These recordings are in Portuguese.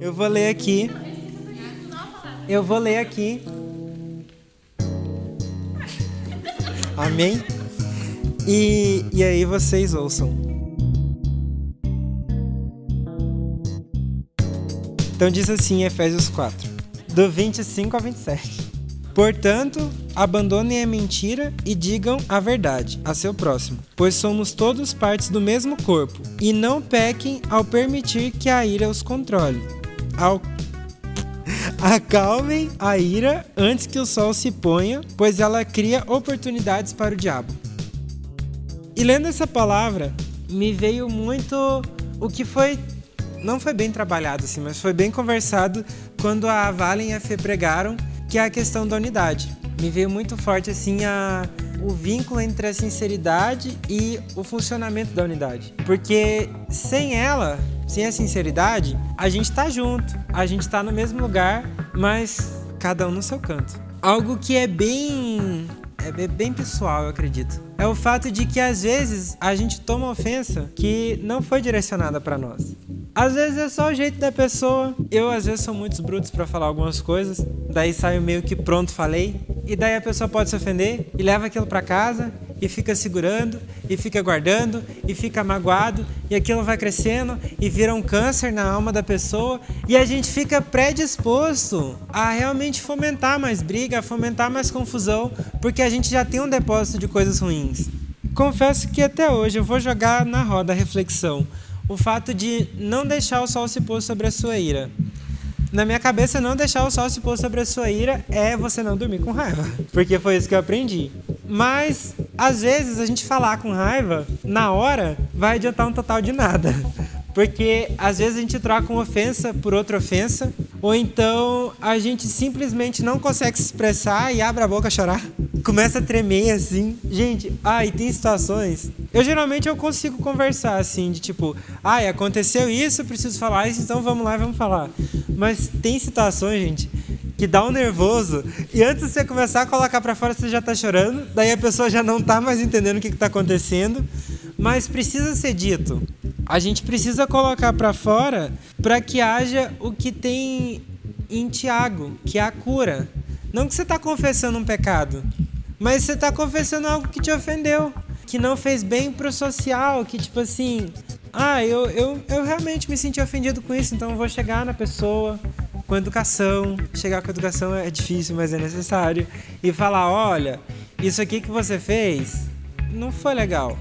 Eu vou ler aqui. Eu vou ler aqui. Amém? E, e aí vocês ouçam. Então diz assim Efésios 4, do 25 ao 27. Portanto, abandonem a mentira e digam a verdade a seu próximo, pois somos todos partes do mesmo corpo, e não pequem ao permitir que a ira os controle. Ao... Acalmem a ira antes que o sol se ponha, pois ela cria oportunidades para o diabo. E lendo essa palavra, me veio muito o que foi não foi bem trabalhado assim, mas foi bem conversado quando a Valen e a Fê pregaram que é a questão da unidade. Me veio muito forte assim a o vínculo entre a sinceridade e o funcionamento da unidade. Porque sem ela, sem a sinceridade, a gente tá junto, a gente tá no mesmo lugar, mas cada um no seu canto. Algo que é bem é bem pessoal, eu acredito. É o fato de que às vezes a gente toma ofensa que não foi direcionada para nós. Às vezes é só o jeito da pessoa. Eu às vezes sou muito brutos para falar algumas coisas, daí saio meio que pronto falei, e daí a pessoa pode se ofender e leva aquilo para casa e fica segurando e fica guardando e fica magoado e aquilo vai crescendo e vira um câncer na alma da pessoa e a gente fica predisposto a realmente fomentar mais briga, a fomentar mais confusão, porque a gente já tem um depósito de coisas ruins. Confesso que até hoje eu vou jogar na roda a reflexão o fato de não deixar o sol se pôr sobre a sua ira. Na minha cabeça, não deixar o sol se pôr sobre a sua ira é você não dormir com raiva, porque foi isso que eu aprendi. Mas, às vezes, a gente falar com raiva, na hora, vai adiantar um total de nada. Porque, às vezes, a gente troca uma ofensa por outra ofensa, ou então a gente simplesmente não consegue se expressar e abre a boca a chorar começa a tremer assim. Gente, ah, e tem situações. Eu geralmente eu consigo conversar assim, de tipo, ai, ah, aconteceu isso, preciso falar isso, então vamos lá vamos falar. Mas tem situações, gente, que dá um nervoso e antes de você começar a colocar para fora você já tá chorando, daí a pessoa já não tá mais entendendo o que, que tá acontecendo, mas precisa ser dito. A gente precisa colocar para fora para que haja o que tem em Tiago, que é a cura. Não que você está confessando um pecado, mas você está confessando algo que te ofendeu, que não fez bem pro social, que tipo assim, ah, eu, eu, eu realmente me senti ofendido com isso, então eu vou chegar na pessoa com educação. Chegar com educação é difícil, mas é necessário. E falar: olha, isso aqui que você fez não foi legal.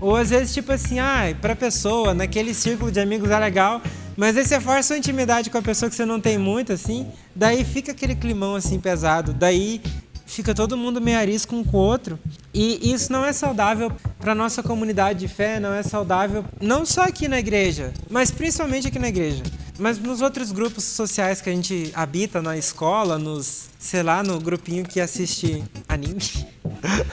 Ou às vezes, tipo assim, ah, pra pessoa, naquele círculo de amigos é legal, mas aí você força a intimidade com a pessoa que você não tem muito, assim, daí fica aquele climão assim pesado, daí fica todo mundo meio arisco um com o outro. E isso não é saudável para nossa comunidade de fé, não é saudável não só aqui na igreja, mas principalmente aqui na igreja. Mas nos outros grupos sociais que a gente habita, na escola, nos, sei lá, no grupinho que assiste anime.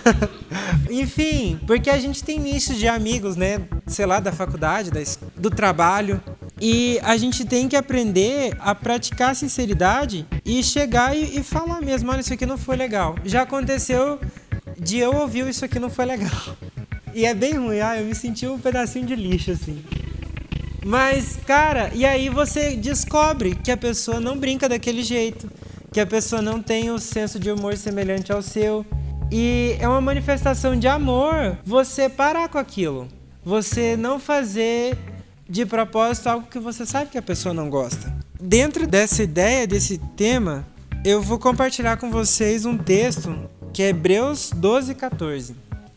Enfim, porque a gente tem nichos de amigos, né? Sei lá, da faculdade, da, do trabalho. E a gente tem que aprender a praticar a sinceridade e chegar e, e falar mesmo: olha, isso aqui não foi legal. Já aconteceu de eu ouvir isso aqui não foi legal. E é bem ruim, ah, eu me senti um pedacinho de lixo assim. Mas, cara, e aí você descobre que a pessoa não brinca daquele jeito, que a pessoa não tem o senso de humor semelhante ao seu. E é uma manifestação de amor você parar com aquilo. Você não fazer de propósito algo que você sabe que a pessoa não gosta. Dentro dessa ideia, desse tema, eu vou compartilhar com vocês um texto que é Hebreus 12, 14.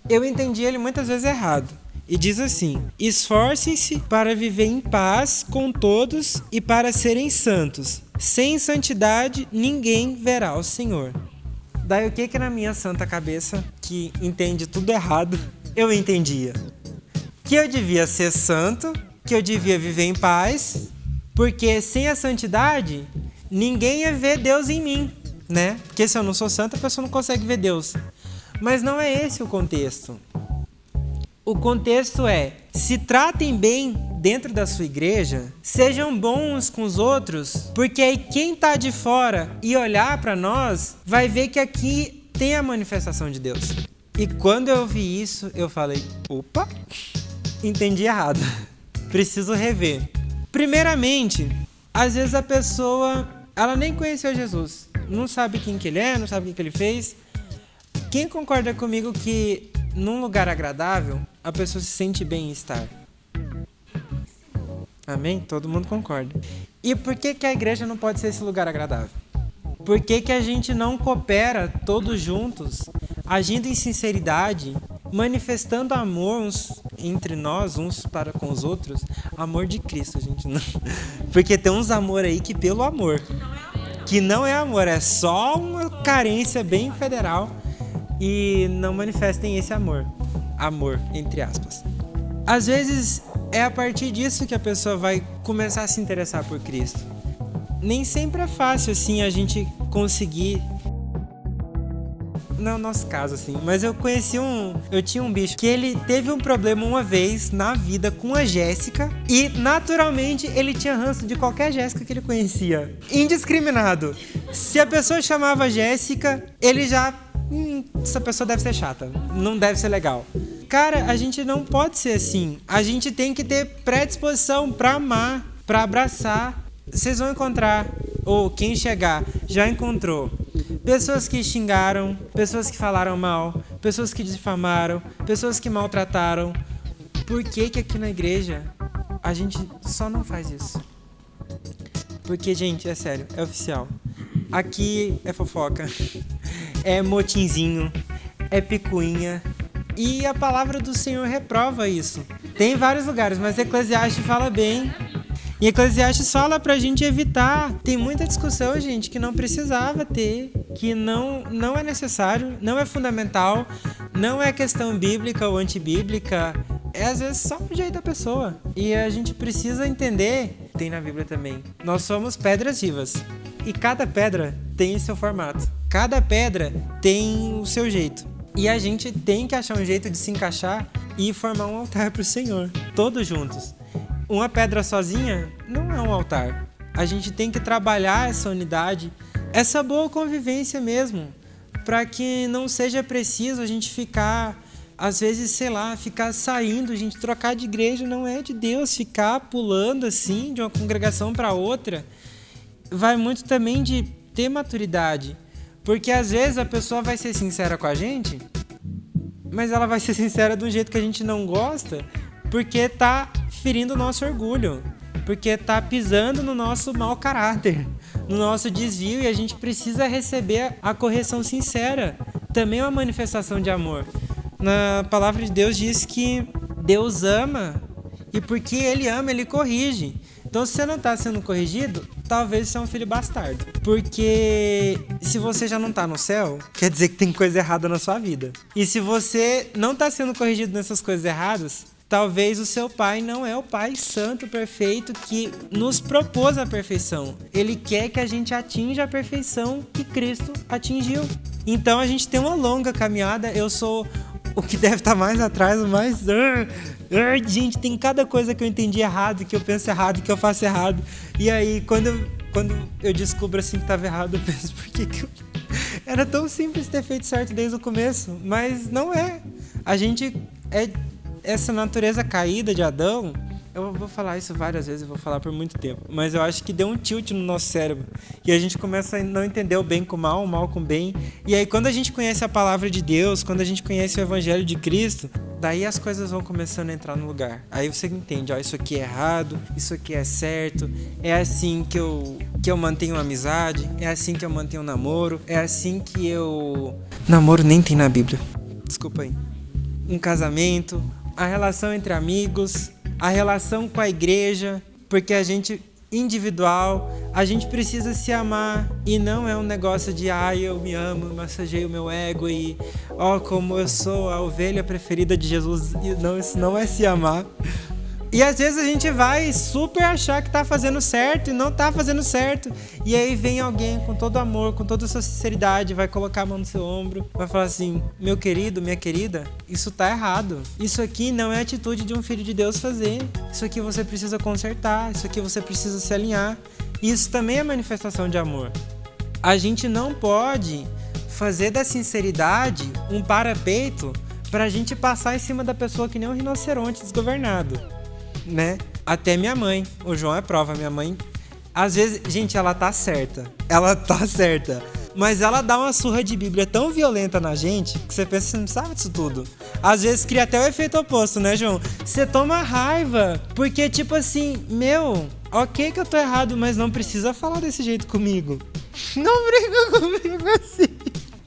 Eu entendi ele muitas vezes errado e diz assim: Esforcem-se para viver em paz com todos e para serem santos. Sem santidade ninguém verá o Senhor. Daí o que que na minha santa cabeça, que entende tudo errado, eu entendia? Que eu devia ser santo, que eu devia viver em paz, porque sem a santidade ninguém ia ver Deus em mim, né? Porque se eu não sou santo, a pessoa não consegue ver Deus. Mas não é esse o contexto. O contexto é: se tratem bem dentro da sua igreja, sejam bons com os outros, porque aí quem está de fora e olhar para nós vai ver que aqui tem a manifestação de Deus. E quando eu vi isso, eu falei: opa, entendi errado. preciso rever. Primeiramente, às vezes a pessoa, ela nem conheceu Jesus, não sabe quem que ele é, não sabe o que ele fez. Quem concorda comigo que num lugar agradável a pessoa se sente bem em estar? Amém? Todo mundo concorda. E por que, que a igreja não pode ser esse lugar agradável? Por que, que a gente não coopera todos juntos, agindo em sinceridade, manifestando amor uns entre nós, uns para com os outros? Amor de Cristo, gente não. Porque tem uns amor aí que pelo amor. Que não é amor, é só uma carência bem federal e não manifestem esse amor. Amor, entre aspas. Às vezes é a partir disso que a pessoa vai começar a se interessar por Cristo. Nem sempre é fácil assim a gente conseguir não é o nosso caso, assim. Mas eu conheci um. Eu tinha um bicho que ele teve um problema uma vez na vida com a Jéssica. E naturalmente ele tinha ranço de qualquer Jéssica que ele conhecia. Indiscriminado. Se a pessoa chamava Jéssica, ele já. Hum, essa pessoa deve ser chata. Não deve ser legal. Cara, a gente não pode ser assim. A gente tem que ter predisposição para amar, para abraçar. Vocês vão encontrar, ou quem chegar já encontrou, pessoas que xingaram, pessoas que falaram mal, pessoas que difamaram, pessoas que maltrataram. Por que, que aqui na igreja a gente só não faz isso? Porque, gente, é sério, é oficial. Aqui é fofoca, é motinzinho, é picuinha, e a palavra do Senhor reprova isso. Tem vários lugares, mas Eclesiastes fala bem. E Eclesiastes fala pra gente evitar. Tem muita discussão, gente, que não precisava ter, que não, não é necessário, não é fundamental, não é questão bíblica ou antibíblica. É às vezes só o jeito da pessoa. E a gente precisa entender, tem na Bíblia também. Nós somos pedras vivas. E cada pedra tem seu formato. Cada pedra tem o seu jeito. E a gente tem que achar um jeito de se encaixar e formar um altar para o Senhor, todos juntos. Uma pedra sozinha não é um altar. A gente tem que trabalhar essa unidade, essa boa convivência mesmo, para que não seja preciso a gente ficar, às vezes, sei lá, ficar saindo, a gente trocar de igreja não é de Deus, ficar pulando assim de uma congregação para outra. Vai muito também de ter maturidade porque às vezes a pessoa vai ser sincera com a gente, mas ela vai ser sincera do jeito que a gente não gosta, porque tá ferindo o nosso orgulho, porque tá pisando no nosso mau caráter, no nosso desvio e a gente precisa receber a correção sincera. Também uma manifestação de amor. Na palavra de Deus diz que Deus ama e porque ele ama, ele corrige. Então, se você não está sendo corrigido, talvez você é um filho bastardo. Porque se você já não está no céu, quer dizer que tem coisa errada na sua vida. E se você não está sendo corrigido nessas coisas erradas, talvez o seu pai não é o pai santo, perfeito, que nos propôs a perfeição. Ele quer que a gente atinja a perfeição que Cristo atingiu. Então a gente tem uma longa caminhada. Eu sou o que deve estar mais atrás, o mais. Ai, gente, tem cada coisa que eu entendi errado, que eu penso errado, que eu faço errado. E aí, quando eu, quando eu descubro assim que estava errado, eu penso, por que, que eu... Era tão simples ter feito certo desde o começo, mas não é. A gente é essa natureza caída de Adão eu vou falar isso várias vezes, eu vou falar por muito tempo, mas eu acho que deu um tilt no nosso cérebro e a gente começa a não entender o bem com o mal, o mal com o bem. E aí, quando a gente conhece a palavra de Deus, quando a gente conhece o Evangelho de Cristo, daí as coisas vão começando a entrar no lugar. Aí você entende, ó, isso aqui é errado, isso aqui é certo, é assim que eu, que eu mantenho amizade, é assim que eu mantenho um namoro, é assim que eu. Namoro nem tem na Bíblia, desculpa aí. Um casamento, a relação entre amigos, a relação com a igreja, porque a gente individual, a gente precisa se amar e não é um negócio de ai, ah, eu me amo, massageio meu ego e ó, oh, como eu sou a ovelha preferida de Jesus. Não, isso não é se amar. E às vezes a gente vai super achar que tá fazendo certo e não tá fazendo certo. E aí vem alguém com todo amor, com toda sua sinceridade, vai colocar a mão no seu ombro, vai falar assim: "Meu querido, minha querida, isso tá errado. Isso aqui não é atitude de um filho de Deus fazer. Isso aqui você precisa consertar, isso aqui você precisa se alinhar". Isso também é manifestação de amor. A gente não pode fazer da sinceridade um parapeito para a gente passar em cima da pessoa que nem um rinoceronte desgovernado né? Até minha mãe. O João é prova. Minha mãe, às vezes, gente, ela tá certa. Ela tá certa. Mas ela dá uma surra de Bíblia tão violenta na gente que você pensa você não sabe disso tudo. Às vezes cria até o efeito oposto, né, João? Você toma raiva. Porque, tipo assim, meu, ok que eu tô errado, mas não precisa falar desse jeito comigo. Não briga comigo assim.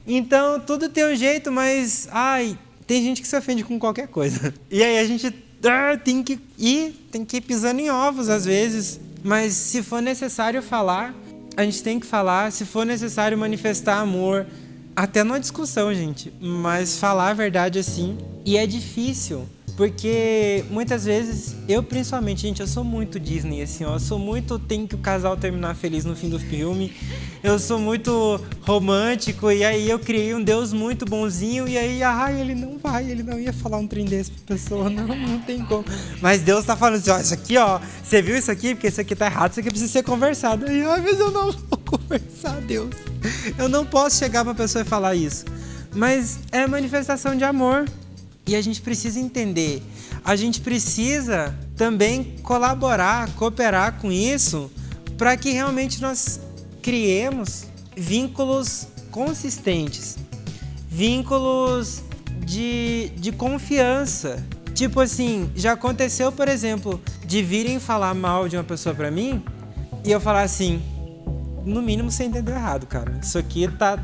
Então, tudo tem um jeito, mas. Ai, tem gente que se ofende com qualquer coisa. E aí a gente ah, tem que ir, tem que ir pisando em ovos às vezes. Mas se for necessário falar, a gente tem que falar. Se for necessário manifestar amor, até numa discussão, gente. Mas falar a verdade assim. E é difícil. Porque muitas vezes, eu principalmente, gente, eu sou muito Disney, assim, ó. Eu sou muito. Tem que o casal terminar feliz no fim do filme. Eu sou muito romântico. E aí eu criei um Deus muito bonzinho. E aí, ai, ele não vai, ele não ia falar um trem desse pra pessoa. Não, não tem como. Mas Deus tá falando assim, ó, isso aqui, ó. Você viu isso aqui? Porque isso aqui tá errado, isso aqui precisa ser conversado. E ai, mas eu não vou conversar, Deus. Eu não posso chegar pra pessoa e falar isso. Mas é manifestação de amor. E a gente precisa entender, a gente precisa também colaborar, cooperar com isso, para que realmente nós criemos vínculos consistentes, vínculos de, de confiança. Tipo assim, já aconteceu, por exemplo, de virem falar mal de uma pessoa para mim e eu falar assim: no mínimo você entendeu errado, cara. Isso aqui tá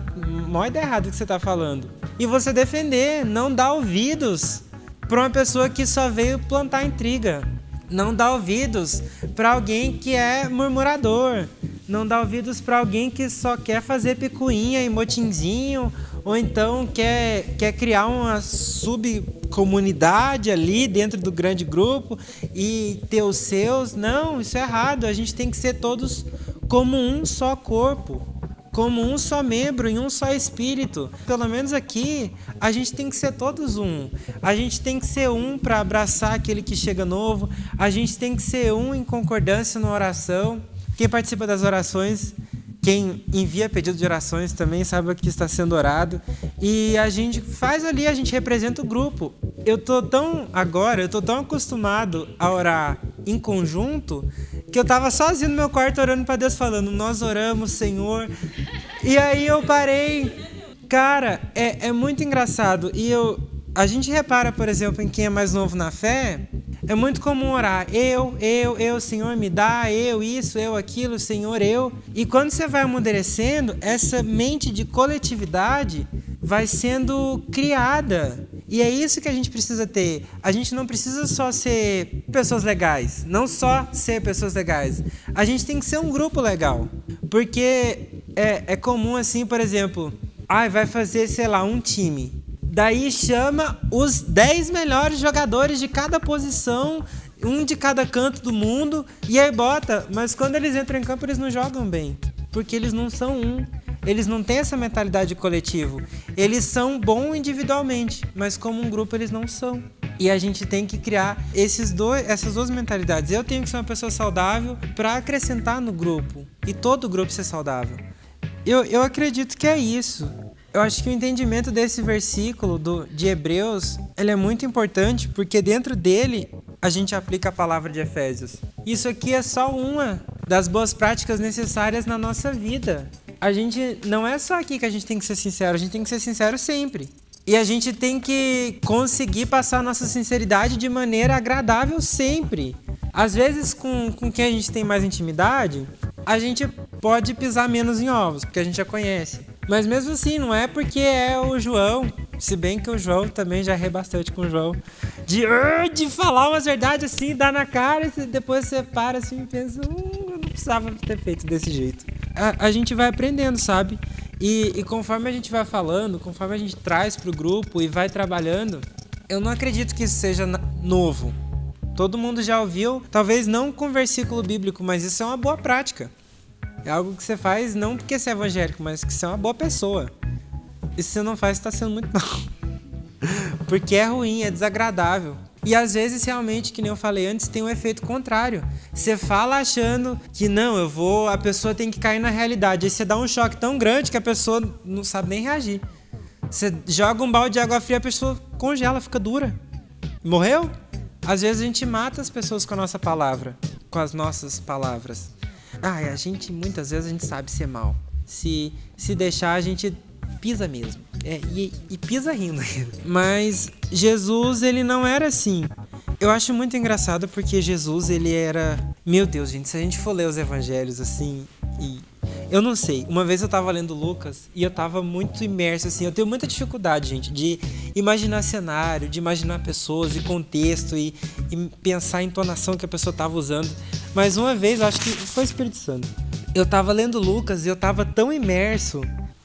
mó ideia errado que você tá falando e você defender, não dar ouvidos para uma pessoa que só veio plantar intriga. Não dar ouvidos para alguém que é murmurador. Não dar ouvidos para alguém que só quer fazer picuinha e motinzinho, ou então quer, quer criar uma subcomunidade ali dentro do grande grupo e ter os seus. Não, isso é errado. A gente tem que ser todos como um só corpo como um só membro em um só espírito. Pelo menos aqui, a gente tem que ser todos um. A gente tem que ser um para abraçar aquele que chega novo. A gente tem que ser um em concordância na oração. Quem participa das orações, quem envia pedido de orações também sabe que está sendo orado. E a gente faz ali, a gente representa o grupo. Eu tô tão agora, eu tô tão acostumado a orar em conjunto que eu tava sozinho no meu quarto orando para Deus, falando: Nós oramos, Senhor. E aí eu parei. Cara, é, é muito engraçado. E eu, a gente repara, por exemplo, em quem é mais novo na fé, é muito comum orar: eu, eu, eu, Senhor, me dá, eu, isso, eu, aquilo, Senhor, eu. E quando você vai amadurecendo, essa mente de coletividade vai sendo criada. E é isso que a gente precisa ter. A gente não precisa só ser pessoas legais, não só ser pessoas legais. A gente tem que ser um grupo legal. Porque é, é comum assim, por exemplo, ah, vai fazer, sei lá, um time. Daí chama os 10 melhores jogadores de cada posição, um de cada canto do mundo, e aí bota. Mas quando eles entram em campo, eles não jogam bem. Porque eles não são um eles não têm essa mentalidade de coletivo. Eles são bons individualmente, mas como um grupo eles não são. E a gente tem que criar esses dois, essas duas mentalidades. Eu tenho que ser uma pessoa saudável para acrescentar no grupo e todo grupo ser saudável. Eu, eu acredito que é isso. Eu acho que o entendimento desse versículo do, de Hebreus ele é muito importante porque dentro dele a gente aplica a palavra de Efésios. Isso aqui é só uma das boas práticas necessárias na nossa vida a gente não é só aqui que a gente tem que ser sincero, a gente tem que ser sincero sempre. E a gente tem que conseguir passar nossa sinceridade de maneira agradável sempre. Às vezes, com, com quem a gente tem mais intimidade, a gente pode pisar menos em ovos, porque a gente já conhece. Mas mesmo assim, não é porque é o João, se bem que o João também já errei bastante com o João, de, de falar umas verdades assim, dar na cara, e depois você para assim e pensa, hum, eu não precisava ter feito desse jeito a, a gente vai aprendendo, sabe? E, e, conforme a gente vai falando, conforme a gente traz para o grupo e vai trabalhando, eu não acredito que isso seja novo. Todo mundo já ouviu, talvez não com versículo bíblico, mas isso é uma boa prática. É algo que você faz não porque você é evangélico, mas que você é uma boa pessoa. E se você não faz, está sendo muito mal. porque é ruim, é desagradável. E às vezes, realmente, que nem eu falei antes, tem um efeito contrário. Você fala achando que não, eu vou, a pessoa tem que cair na realidade. Aí você dá um choque tão grande que a pessoa não sabe nem reagir. Você joga um balde de água fria, a pessoa congela, fica dura. Morreu? Às vezes a gente mata as pessoas com a nossa palavra, com as nossas palavras. Ah, a gente muitas vezes a gente sabe ser mal. Se se deixar a gente pisa mesmo. É, e, e pisa rindo. Mas Jesus ele não era assim. Eu acho muito engraçado porque Jesus ele era, meu Deus, gente, se a gente for ler os evangelhos assim e eu não sei. Uma vez eu tava lendo Lucas e eu tava muito imerso, assim. Eu tenho muita dificuldade, gente, de imaginar cenário, de imaginar pessoas e contexto e, e pensar a entonação que a pessoa tava usando. Mas uma vez, eu acho que foi o Espírito Santo. Eu tava lendo Lucas e eu tava tão imerso,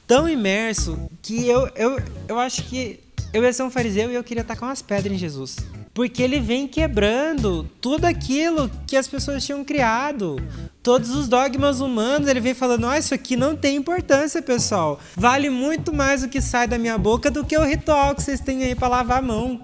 tão imerso, que eu, eu, eu acho que eu ia ser um fariseu e eu queria tacar umas pedras em Jesus. Porque ele vem quebrando tudo aquilo que as pessoas tinham criado. Todos os dogmas humanos, ele vem falando: oh, isso aqui não tem importância, pessoal. Vale muito mais o que sai da minha boca do que o ritual que vocês têm aí para lavar a mão.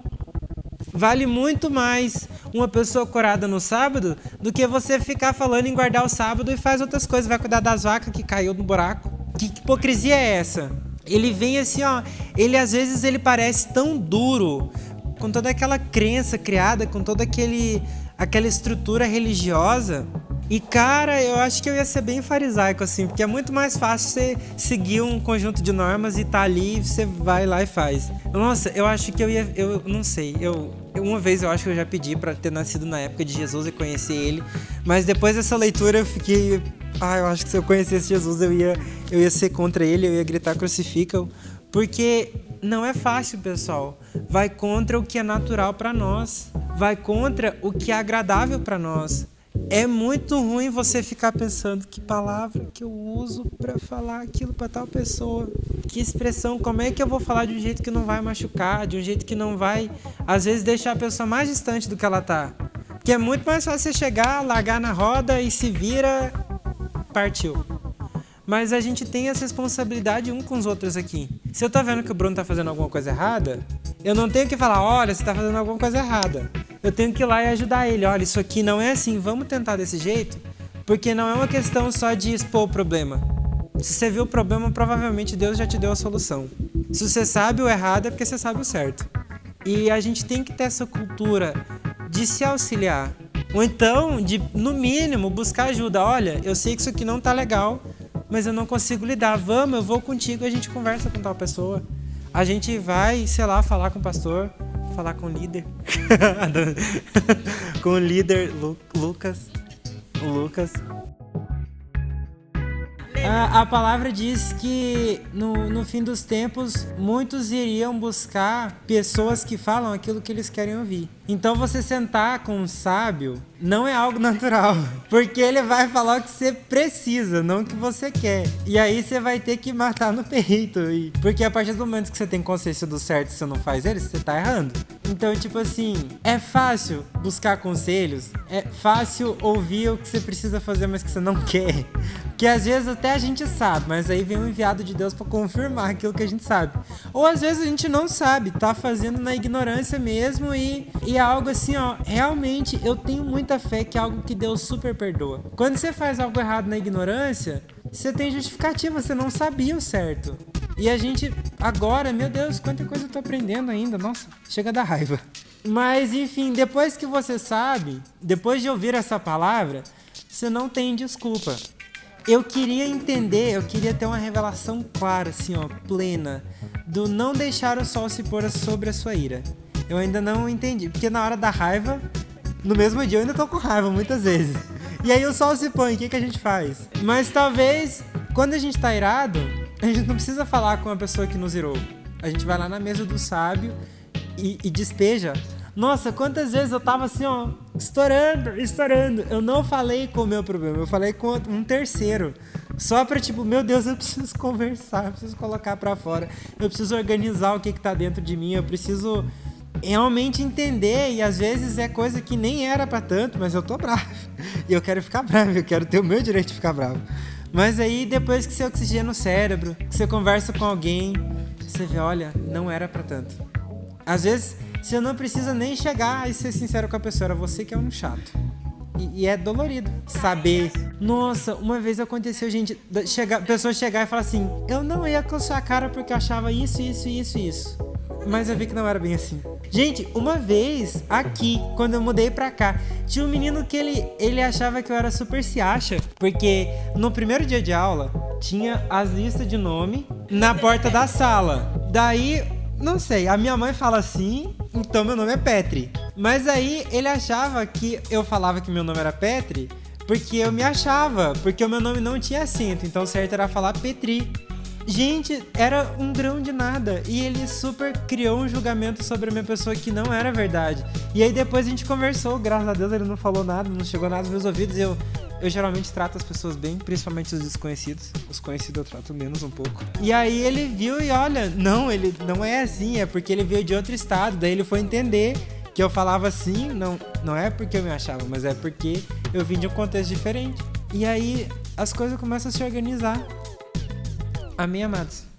Vale muito mais uma pessoa curada no sábado do que você ficar falando em guardar o sábado e faz outras coisas, vai cuidar das vacas que caiu no buraco. Que hipocrisia é essa? Ele vem assim, ó, ele às vezes ele parece tão duro, com toda aquela crença criada, com toda aquele, aquela estrutura religiosa. E cara, eu acho que eu ia ser bem farisaico assim, porque é muito mais fácil você seguir um conjunto de normas e tá ali, você vai lá e faz. Nossa, eu acho que eu ia, eu não sei, eu uma vez eu acho que eu já pedi para ter nascido na época de Jesus e conhecer ele, mas depois dessa leitura eu fiquei, ah, eu acho que se eu conhecesse Jesus eu ia, eu ia ser contra ele, eu ia gritar crucifica porque não é fácil, pessoal. Vai contra o que é natural para nós, vai contra o que é agradável para nós. É muito ruim você ficar pensando que palavra que eu uso para falar aquilo para tal pessoa. Que expressão, como é que eu vou falar de um jeito que não vai machucar, de um jeito que não vai, às vezes, deixar a pessoa mais distante do que ela tá. Porque é muito mais fácil você chegar, largar na roda e se vira, partiu. Mas a gente tem essa responsabilidade um com os outros aqui. Se eu tô vendo que o Bruno tá fazendo alguma coisa errada, eu não tenho que falar, olha, você tá fazendo alguma coisa errada. Eu tenho que ir lá e ajudar ele. Olha, isso aqui não é assim, vamos tentar desse jeito. Porque não é uma questão só de expor o problema. Se você viu o problema, provavelmente Deus já te deu a solução. Se você sabe o errado, é porque você sabe o certo. E a gente tem que ter essa cultura de se auxiliar. Ou então, de, no mínimo, buscar ajuda. Olha, eu sei que isso aqui não tá legal, mas eu não consigo lidar. Vamos, eu vou contigo, a gente conversa com tal pessoa. A gente vai, sei lá, falar com o pastor, falar com o líder. com o líder Lu Lucas. O Lucas. A, a, palavra diz que no, no fim dos tempos muitos iriam buscar pessoas que falam aquilo que eles querem ouvir. Então você sentar com um sábio não é algo natural, porque ele vai falar o que você precisa, não o que você quer. E aí você vai ter que matar no peito, porque a partir do momento que você tem consciência do certo e você não faz ele, você tá errando. Então, tipo assim, é fácil buscar conselhos, é fácil ouvir o que você precisa fazer, mas que você não quer. Que às vezes até a gente sabe, mas aí vem um enviado de Deus para confirmar aquilo que a gente sabe. Ou às vezes a gente não sabe, tá fazendo na ignorância mesmo e, e é algo assim, ó, realmente eu tenho muita fé que é algo que Deus super perdoa. Quando você faz algo errado na ignorância, você tem justificativa, você não sabia o certo. E a gente agora, meu Deus, quanta coisa eu tô aprendendo ainda. Nossa, chega da raiva. Mas enfim, depois que você sabe, depois de ouvir essa palavra, você não tem desculpa. Eu queria entender, eu queria ter uma revelação clara, assim, ó, plena, do não deixar o sol se pôr sobre a sua ira. Eu ainda não entendi, porque na hora da raiva, no mesmo dia eu ainda tô com raiva muitas vezes. E aí o sol se põe, o que, que a gente faz? Mas talvez, quando a gente tá irado, a gente não precisa falar com a pessoa que nos irou. A gente vai lá na mesa do sábio e, e despeja. Nossa, quantas vezes eu tava assim, ó, estourando, estourando. Eu não falei com o meu problema, eu falei com um terceiro. Só pra tipo, meu Deus, eu preciso conversar, eu preciso colocar pra fora, eu preciso organizar o que que tá dentro de mim, eu preciso realmente entender e às vezes é coisa que nem era para tanto, mas eu tô bravo. E eu quero ficar bravo, eu quero ter o meu direito de ficar bravo. Mas aí depois que você oxigena o cérebro, que você conversa com alguém, você vê, olha, não era para tanto. Às vezes você não precisa nem chegar e ser sincero com a pessoa, era você que é um chato. E, e é dolorido saber. Nossa, uma vez aconteceu, gente, chegar, pessoa chegar e falar assim: Eu não ia com a sua cara porque eu achava isso, isso, isso, isso. Mas eu vi que não era bem assim. Gente, uma vez aqui, quando eu mudei pra cá, tinha um menino que ele, ele achava que eu era super se acha, porque no primeiro dia de aula tinha as listas de nome na porta da sala. Daí, não sei, a minha mãe fala assim, então meu nome é Petri. Mas aí ele achava que eu falava que meu nome era Petri porque eu me achava, porque o meu nome não tinha acento, então o certo era falar Petri. Gente, era um grão de nada. E ele super criou um julgamento sobre a minha pessoa que não era verdade. E aí depois a gente conversou, graças a Deus ele não falou nada, não chegou nada nos meus ouvidos. Eu, eu geralmente trato as pessoas bem, principalmente os desconhecidos. Os conhecidos eu trato menos um pouco. E aí ele viu e olha, não, ele não é assim, é porque ele veio de outro estado. Daí ele foi entender que eu falava assim, não, não é porque eu me achava, mas é porque eu vim de um contexto diferente. E aí as coisas começam a se organizar. Amém, amados?